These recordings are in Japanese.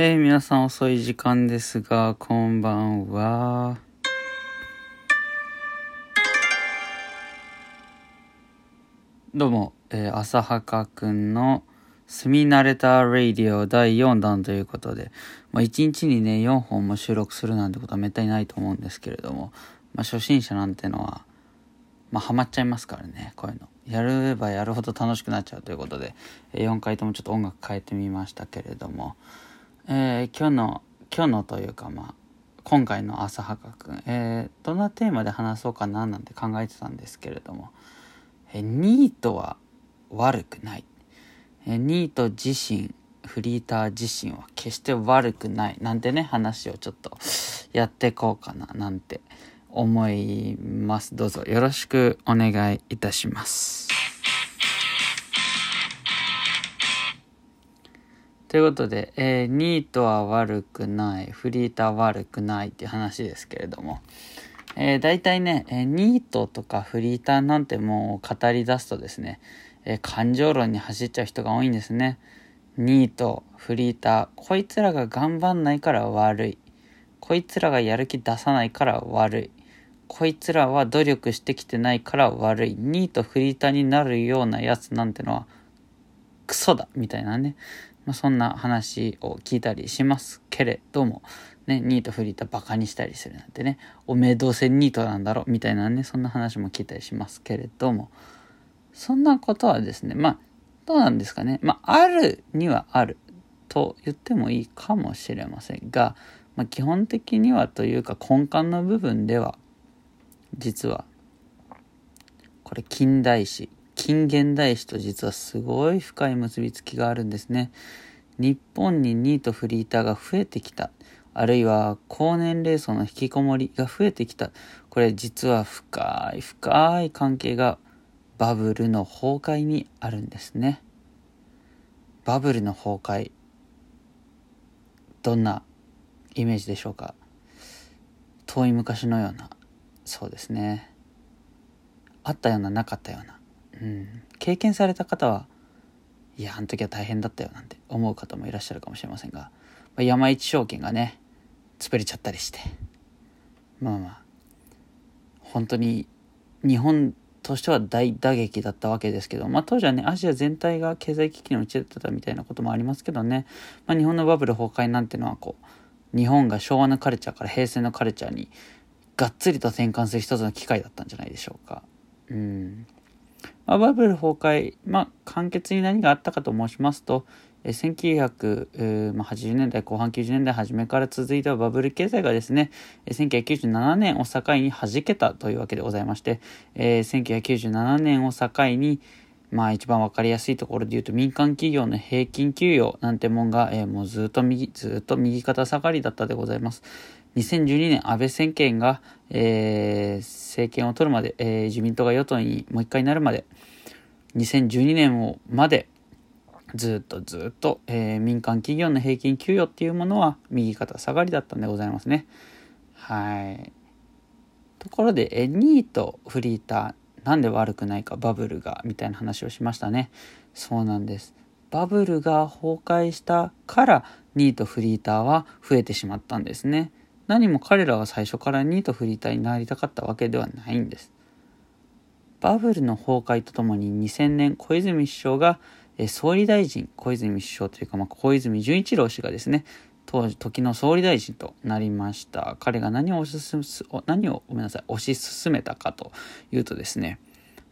えー、皆さん遅い時間ですが、こんばんは。どうも、えー、浅はかくんの住み慣れたラディオ第4弾ということで、まあ、1日にね、4本も収録するなんてことはめったにないと思うんですけれども、まあ、初心者なんてのは、まあ、ハマっちゃいますからね、こういうの。やればやるほど楽しくなっちゃうということで、4回ともちょっと音楽変えてみましたけれども、えー、今日の、今日のというかまあ、今回の朝はかくん、えー、どんなテーマで話そうかななんて考えてたんですけれども、えー、ニートは悪くない。えー、ニート自身、フリーター自身は決して悪くないなんてね、話をちょっとやっていこうかななんて思います。どうぞよろしくお願いいたします。ということで、えー、ニートは悪くない、フリーター悪くないっていう話ですけれども、えー、大体ね、えー、ニートとかフリーターなんてもう語り出すとですね、えー、感情論に走っちゃう人が多いんですね。ニート、フリーター、こいつらが頑張んないから悪い。こいつらがやる気出さないから悪い。こいつらは努力してきてないから悪い。ニート、フリーターになるようなやつなんてのはクソだみたいなね。まあ、そんな話を聞いたりしますけれども、ね、ニートフリーターバカにしたりするなんてね、おめえどうせニートなんだろみたいなね、そんな話も聞いたりしますけれども、そんなことはですね、まあ、どうなんですかね。まあ、あるにはあると言ってもいいかもしれませんが、まあ、基本的にはというか根幹の部分では、実は、これ近代史近現代史と実はすごい深い結びつきがあるんですね。日本にニートフリーターが増えてきた。あるいは高年齢層の引きこもりが増えてきた。これ実は深い深い関係がバブルの崩壊にあるんですね。バブルの崩壊。どんなイメージでしょうか？遠い昔のような。そうですね。あったようななかったような。うん、経験された方はいやあの時は大変だったよなんて思う方もいらっしゃるかもしれませんが、まあ、山一証券がね潰れちゃったりしてまあまあ本当に日本としては大打撃だったわけですけど、まあ、当時はねアジア全体が経済危機に陥ってたみたいなこともありますけどね、まあ、日本のバブル崩壊なんてのはこう日本が昭和のカルチャーから平成のカルチャーにがっつりと転換する一つの機会だったんじゃないでしょうか。うん、バブル崩壊、まあ、簡潔に何があったかと申しますと、1980年代後半90年代初めから続いたバブル経済がですね、1997年を境に弾けたというわけでございまして、1997年を境に、まあ一番わかりやすいところで言うと民間企業の平均給与なんてもんが、えー、もうずっと右、ずっと右肩下がりだったでございます。2012年安倍政権が、えー、政権を取るまで、えー、自民党が与党にもう一回なるまで、2012年をまでずっとずっと、えー、民間企業の平均給与っていうものは右肩下がりだったんでございますね。はい。ところで、えニート、フリーター、なんで悪くないか、バブルが、みたいな話をしましたね。そうなんです。バブルが崩壊したから、ニート、フリーターは増えてしまったんですね。何も彼らは最初からニート、フリーターになりたかったわけではないんです。バブルの崩壊とともに2000年小泉首相が、総理大臣小泉首相というか、まあ、小泉純一郎氏がですね当時時の総理大臣となりました。彼が何を推し進何をごめんなさい推し進めたかというとですね、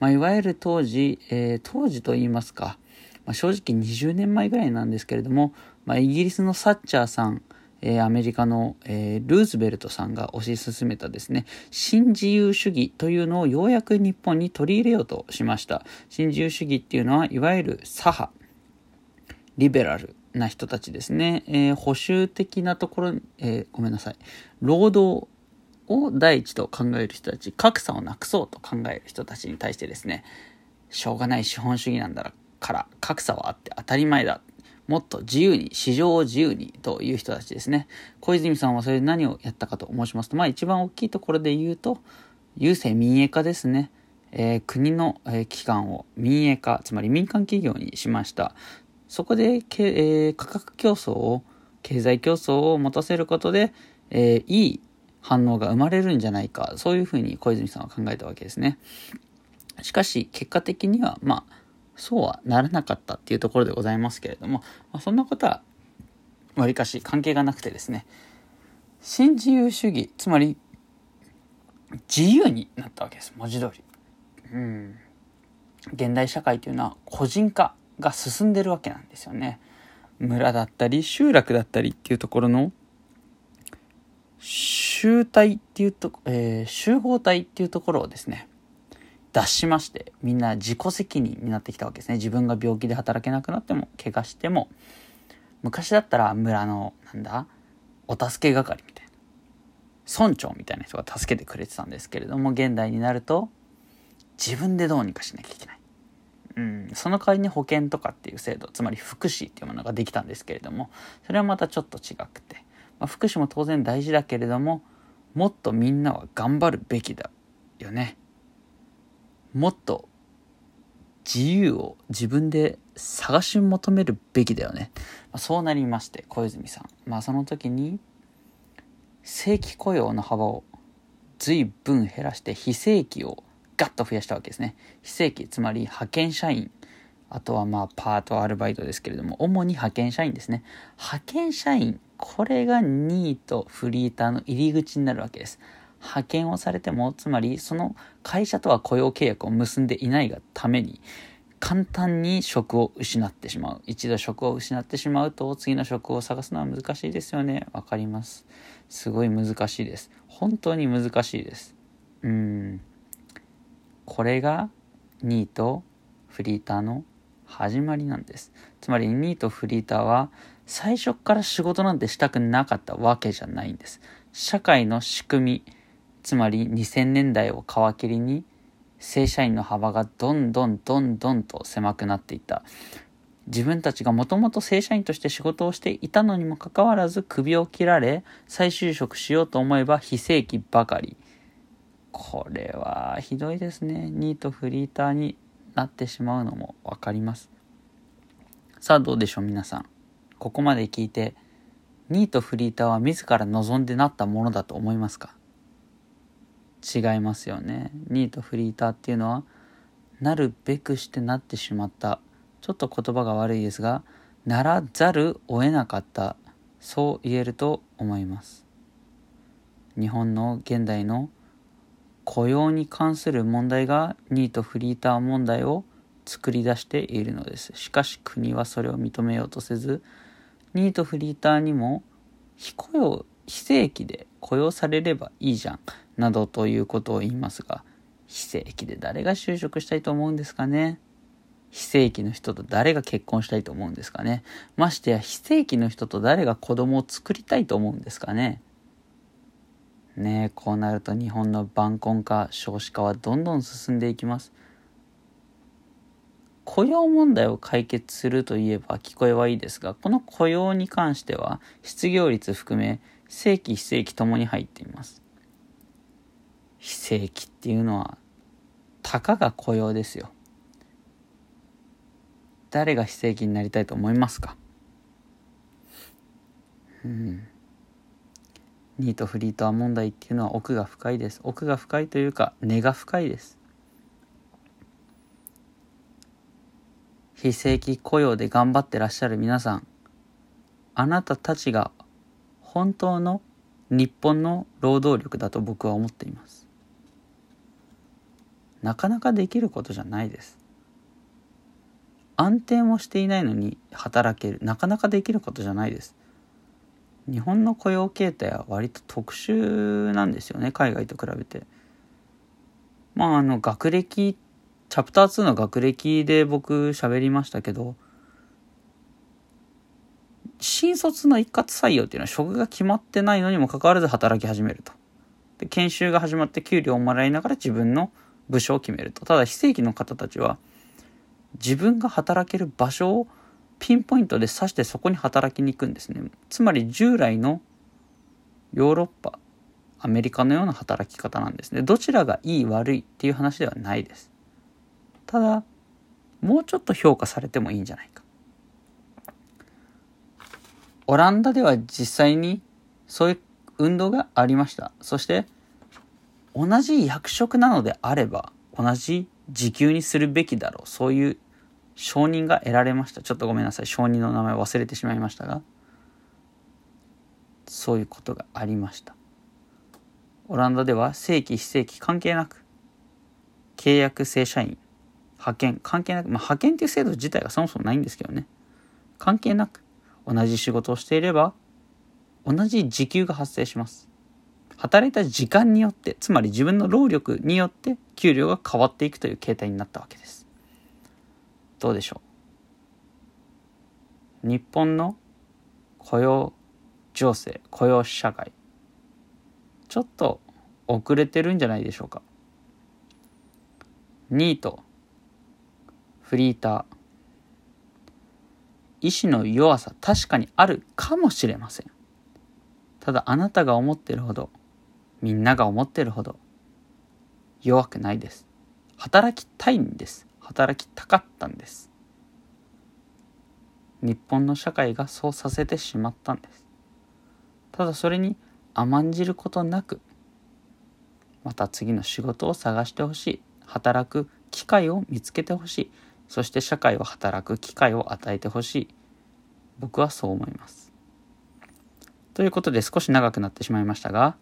まあ、いわゆる当時、えー、当時と言いますか、まあ、正直20年前ぐらいなんですけれども、まあ、イギリスのサッチャーさんえー、アメリカの、えー、ルーズベルトさんが推し進めたですね、新自由主義というのをようやく日本に取り入れようとしました。新自由主義っていうのは、いわゆる左派、リベラルな人たちですね。えー、保守的なところ、えごめんなさい。労働を第一と考える人たち、格差をなくそうと考える人たちに対してですね、しょうがない資本主義なんだから格差はあって当たり前だもっと自由に、市場を自由にという人たちですね。小泉さんはそれで何をやったかと申しますと、まあ一番大きいところで言うと、郵政民営化ですね。えー、国の、えー、機関を民営化、つまり民間企業にしました。そこで、えー、価格競争を経済競争を持たせることで、えー、いい反応が生まれるんじゃないか、そういうふうに小泉さんは考えたわけですね。しかし、結果的には、まあ、そうはならなかったっていうところでございますけれども、まあ、そんなことは、わりかし関係がなくてですね、新自由主義、つまり、自由になったわけです、文字通り。うん。現代社会というのは個人化が進んでるわけなんですよね。村だったり集落だったりっていうところの集体っていうと、えー、集合体っていうところをですね脱しましてみんな自己責任になってきたわけですね。自分が病気で働けなくなっても怪我しても。昔だったら村のなんだお助け係みたいな。村長みたいな人が助けてくれてたんですけれども現代になると自分でどうにかしなきゃいけない。うん、その代わりに保険とかっていう制度つまり福祉っていうものができたんですけれどもそれはまたちょっと違くて、まあ、福祉も当然大事だけれどももっとみんなは頑張るべきだよね。もっと自由を自分で探し求めるべきだよね、ま、そうなりまして小泉さんまあその時に正規雇用の幅を随分減らして非正規をガッと増やしたわけですね。非正規、つまり派遣社員、あとはまあパート、アルバイトですけれども、主に派遣社員ですね。派遣社員、これがニート、フリーターの入り口になるわけです。派遣をされても、つまりその会社とは雇用契約を結んでいないがために、簡単に職を失ってしまう。一度職を失ってしまうと、次の職を探すのは難しいですよね。わかります。すごい難しいです。本当に難しいです。うん。これがニートフリーターの始まりなんですつまりニートフリーターは最初から仕事なんてしたくなかったわけじゃないんです社会の仕組みつまり2000年代を皮切りに正社員の幅がどんどんどんどんと狭くなっていった自分たちがもともと正社員として仕事をしていたのにもかかわらず首を切られ再就職しようと思えば非正規ばかりこれはひどいですね。ニートフリーターになってしまうのも分かります。さあどうでしょう皆さん。ここまで聞いて、ニートフリーターは自ら望んでなったものだと思いますか？違いますよね。ニートフリーターっていうのは、なるべくしてなってしまった。ちょっと言葉が悪いですが、ならざるを得なかった。そう言えると思います。日本の現代の雇用に関する問題がニートフリーター問題を作り出しているのですしかし国はそれを認めようとせずニートフリーターにも非雇用非正規で雇用されればいいじゃんなどということを言いますが非正規で誰が就職したいと思うんですかね？非正規の人と誰が結婚したいと思うんですかね？ましてや非正規の人と誰が子供を作りたいと思うんですかね？ねこうなると日本の晩婚化少子化はどんどん進んでいきます。雇用問題を解決するといえば聞こえはいいですがこの雇用に関しては失業率含め正規非正規ともに入っています。非正規っていうのはたかが雇用ですよ。誰が非正規になりたいと思いますか？うん。ニートフリーター問題っていうのは奥が深いです。奥が深いというか根が深いです。非正規雇用で頑張ってらっしゃる皆さんあなたたちが本当の日本の労働力だと僕は思っています。なかなかできることじゃないです安定もしていないのに働けるなかなかできることじゃないです日本の雇用形態は割と特殊なんですよね海外と比べて。まああの学歴チャプター2の学歴で僕喋りましたけど新卒の一括採用っていうのは職が決まってないのにもかかわらず働き始めると。で研修が始まって給料をもらいながら自分の部署を決めると。ただ非正規の方たちは自分が働ける場所をピンポイントで刺してそこに働きに行くんですね。つまり従来のヨーロッパアメリカのような働き方なんですね。どちらがいい悪いっていう話ではないです。ただもうちょっと評価されてもいいんじゃないか。オランダでは実際にそういう運動がありました。そして同じ役職なのであれば同じ時給にするべきだろう。そういう承認が得られました。ちょっとごめんなさい。承認の名前忘れてしまいましたが。そういうことがありました。オランダでは正規非正規関係なく契約正社員派遣関係なく、まあ、派遣っていう制度自体がそもそもないんですけどね。関係なく同じ仕事をしていれば同じ時給が発生します。働いた時間によってつまり自分の労力によって給料が変わっていくという形態になったわけです。どうでしょう？日本の雇用情勢雇用社会ちょっと遅れてるんじゃないでしょうか。ニートフリーター意志の弱さ確かにあるかもしれません。ただあなたが思ってるほどみんなが思ってるほど弱くないです。働きたいんです。働きたかったんです。日本の社会がそうさせてしまったんです。ただそれに甘んじることなくまた次の仕事を探してほしい。働く機会を見つけてほしい。そして社会を働く機会を与えてほしい。僕はそう思います。ということで少し長くなってしまいましたが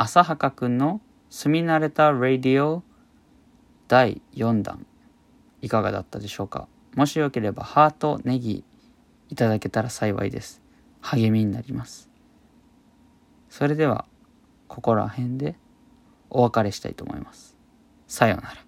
浅はかくんの住み慣れたラディオ第4弾いかがだったでしょうか？もしよければハートネギいただけたら幸いです。励みになります。それではここら辺でお別れしたいと思います。さようなら。